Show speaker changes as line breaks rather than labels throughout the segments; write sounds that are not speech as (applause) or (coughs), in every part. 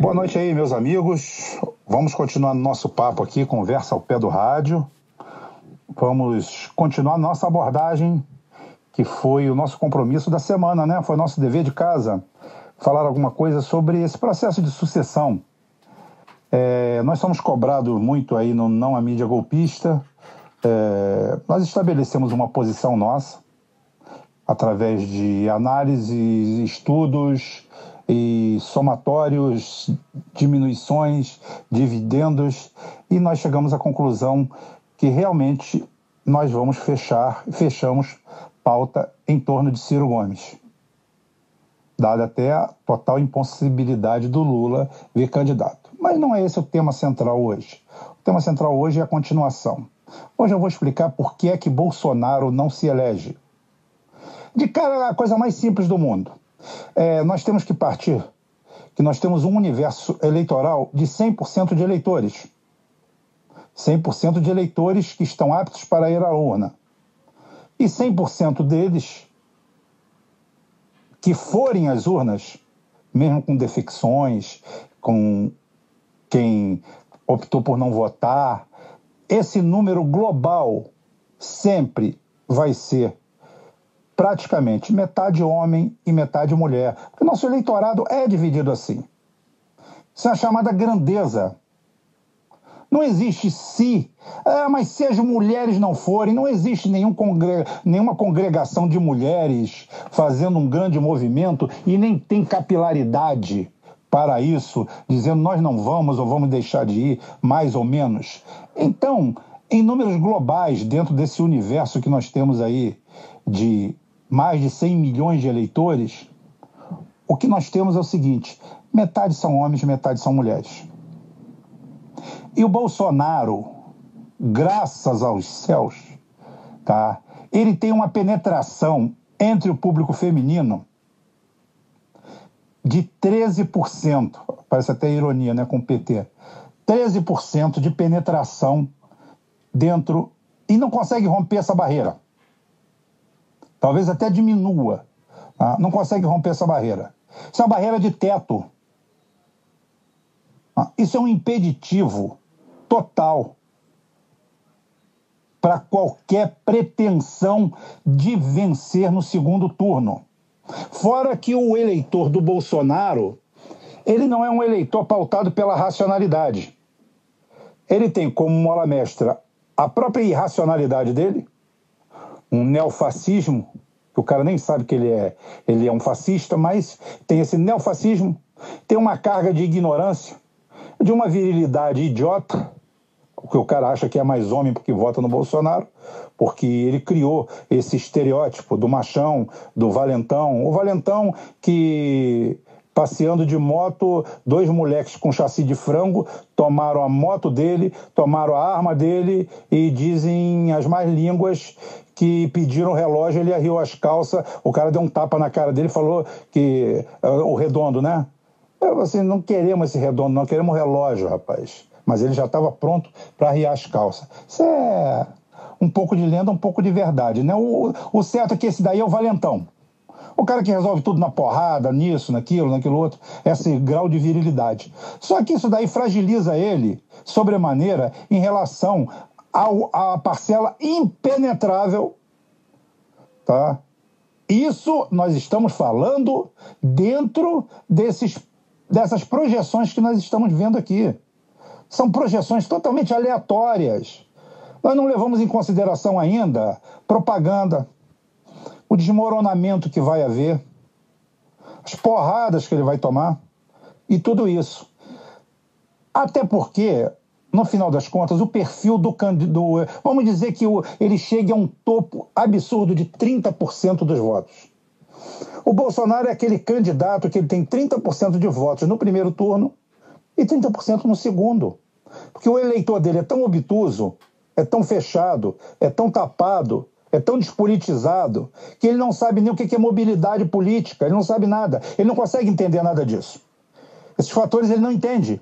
Boa noite aí, meus amigos. Vamos continuar nosso papo aqui, conversa ao pé do rádio. Vamos continuar nossa abordagem, que foi o nosso compromisso da semana, né? Foi nosso dever de casa falar alguma coisa sobre esse processo de sucessão. É, nós somos cobrados muito aí no Não a Mídia Golpista. É, nós estabelecemos uma posição nossa através de análises, estudos e somatórios, diminuições, dividendos, e nós chegamos à conclusão que realmente nós vamos fechar, fechamos pauta em torno de Ciro Gomes dada até a total impossibilidade do Lula vir candidato. Mas não é esse o tema central hoje. O tema central hoje é a continuação. Hoje eu vou explicar por que é que Bolsonaro não se elege. De cara, a coisa mais simples do mundo. É, nós temos que partir que nós temos um universo eleitoral de 100% de eleitores. 100% de eleitores que estão aptos para ir à urna. E 100% deles que forem às urnas, mesmo com defecções, com quem optou por não votar, esse número global sempre vai ser praticamente metade homem e metade mulher. Porque nosso eleitorado é dividido assim. Isso é a chamada grandeza não existe se, ah, mas se as mulheres não forem, não existe nenhum congre... nenhuma congregação de mulheres fazendo um grande movimento e nem tem capilaridade para isso, dizendo nós não vamos ou vamos deixar de ir, mais ou menos. Então, em números globais, dentro desse universo que nós temos aí de mais de 100 milhões de eleitores, o que nós temos é o seguinte: metade são homens, metade são mulheres. E o Bolsonaro, graças aos céus, tá? ele tem uma penetração entre o público feminino de 13%. Parece até ironia, né, com o PT. 13% de penetração dentro e não consegue romper essa barreira. Talvez até diminua. Tá? Não consegue romper essa barreira. Isso é uma barreira de teto. Tá? Isso é um impeditivo total para qualquer pretensão de vencer no segundo turno. Fora que o eleitor do Bolsonaro, ele não é um eleitor pautado pela racionalidade. Ele tem como mola mestra a própria irracionalidade dele, um neofascismo, que o cara nem sabe que ele é, ele é um fascista, mas tem esse neofascismo, tem uma carga de ignorância, de uma virilidade idiota, porque o cara acha que é mais homem porque vota no Bolsonaro, porque ele criou esse estereótipo do machão, do valentão. O valentão que passeando de moto, dois moleques com chassi de frango tomaram a moto dele, tomaram a arma dele e dizem as mais línguas que pediram relógio, ele arriou as calças, o cara deu um tapa na cara dele e falou que o redondo, né? Assim, não queremos esse redondo, não queremos relógio, rapaz mas ele já estava pronto para arriar as calças. Isso é um pouco de lenda, um pouco de verdade. Né? O, o certo é que esse daí é o valentão. O cara que resolve tudo na porrada, nisso, naquilo, naquilo outro, esse grau de virilidade. Só que isso daí fragiliza ele sobremaneira em relação ao, à parcela impenetrável, tá? Isso nós estamos falando dentro desses, dessas projeções que nós estamos vendo aqui. São projeções totalmente aleatórias. Nós não levamos em consideração ainda propaganda, o desmoronamento que vai haver, as porradas que ele vai tomar e tudo isso. Até porque, no final das contas, o perfil do candidato. Vamos dizer que o, ele chegue a um topo absurdo de 30% dos votos. O Bolsonaro é aquele candidato que ele tem 30% de votos no primeiro turno e 30% no segundo. Porque o eleitor dele é tão obtuso, é tão fechado, é tão tapado, é tão despolitizado, que ele não sabe nem o que é mobilidade política, ele não sabe nada, ele não consegue entender nada disso. Esses fatores ele não entende.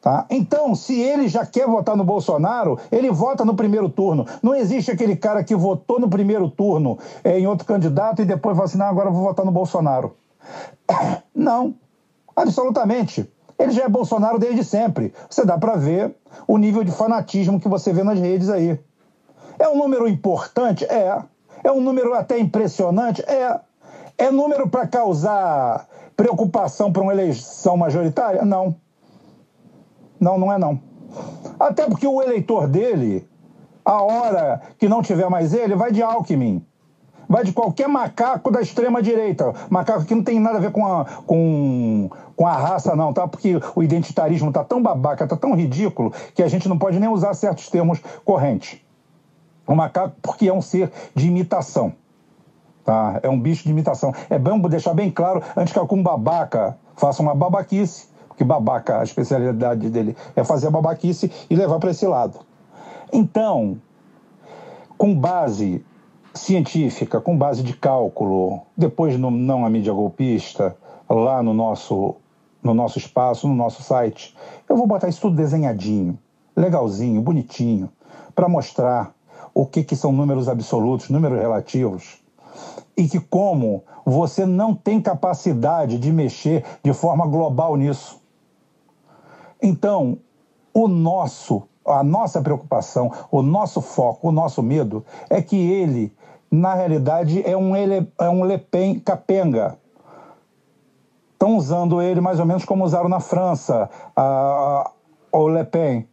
Tá? Então, se ele já quer votar no Bolsonaro, ele vota no primeiro turno. Não existe aquele cara que votou no primeiro turno é, em outro candidato e depois fala assim: não, agora eu vou votar no Bolsonaro. (coughs) Não, absolutamente. Ele já é Bolsonaro desde sempre. Você dá para ver o nível de fanatismo que você vê nas redes aí. É um número importante? É. É um número até impressionante? É. É número para causar preocupação para uma eleição majoritária? Não. Não, não é não. Até porque o eleitor dele, a hora que não tiver mais ele, vai de Alckmin. Vai de qualquer macaco da extrema-direita. Macaco que não tem nada a ver com a, com, com a raça, não, tá? Porque o identitarismo tá tão babaca, tá tão ridículo, que a gente não pode nem usar certos termos correntes. O macaco, porque é um ser de imitação. Tá? É um bicho de imitação. É bom deixar bem claro, antes que algum babaca faça uma babaquice, que babaca, a especialidade dele é fazer a babaquice e levar para esse lado. Então, com base científica, com base de cálculo, depois no Não a Mídia Golpista, lá no nosso, no nosso espaço, no nosso site, eu vou botar isso tudo desenhadinho, legalzinho, bonitinho, para mostrar o que, que são números absolutos, números relativos, e que como você não tem capacidade de mexer de forma global nisso. Então, o nosso, a nossa preocupação, o nosso foco, o nosso medo é que ele, na realidade, é um, ele, é um Le Pen capenga. Estão usando ele mais ou menos como usaram na França, a, a, o Le Pen,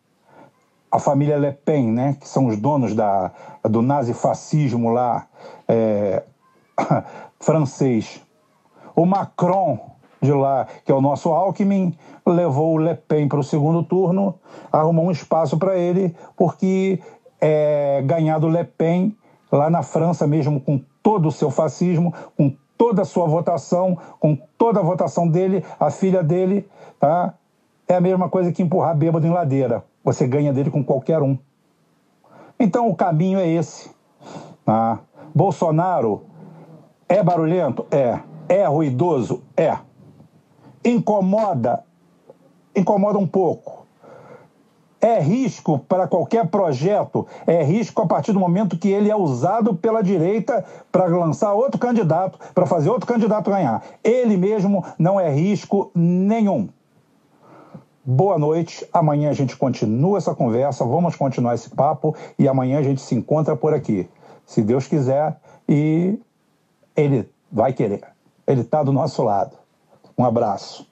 a família Le Pen, né, que são os donos da, do nazifascismo lá é, (coughs) francês. O Macron de lá, que é o nosso Alckmin, levou o Le Pen para o segundo turno, arrumou um espaço para ele, porque é, ganhar do Le Pen lá na França mesmo, com todo o seu fascismo, com toda a sua votação, com toda a votação dele, a filha dele, tá? É a mesma coisa que empurrar bêbado em ladeira. Você ganha dele com qualquer um. Então o caminho é esse. Tá? Bolsonaro é barulhento? É. É ruidoso? É incomoda, incomoda um pouco. É risco para qualquer projeto, é risco a partir do momento que ele é usado pela direita para lançar outro candidato, para fazer outro candidato ganhar. Ele mesmo não é risco nenhum. Boa noite. Amanhã a gente continua essa conversa, vamos continuar esse papo e amanhã a gente se encontra por aqui. Se Deus quiser e ele vai querer. Ele está do nosso lado. Um abraço.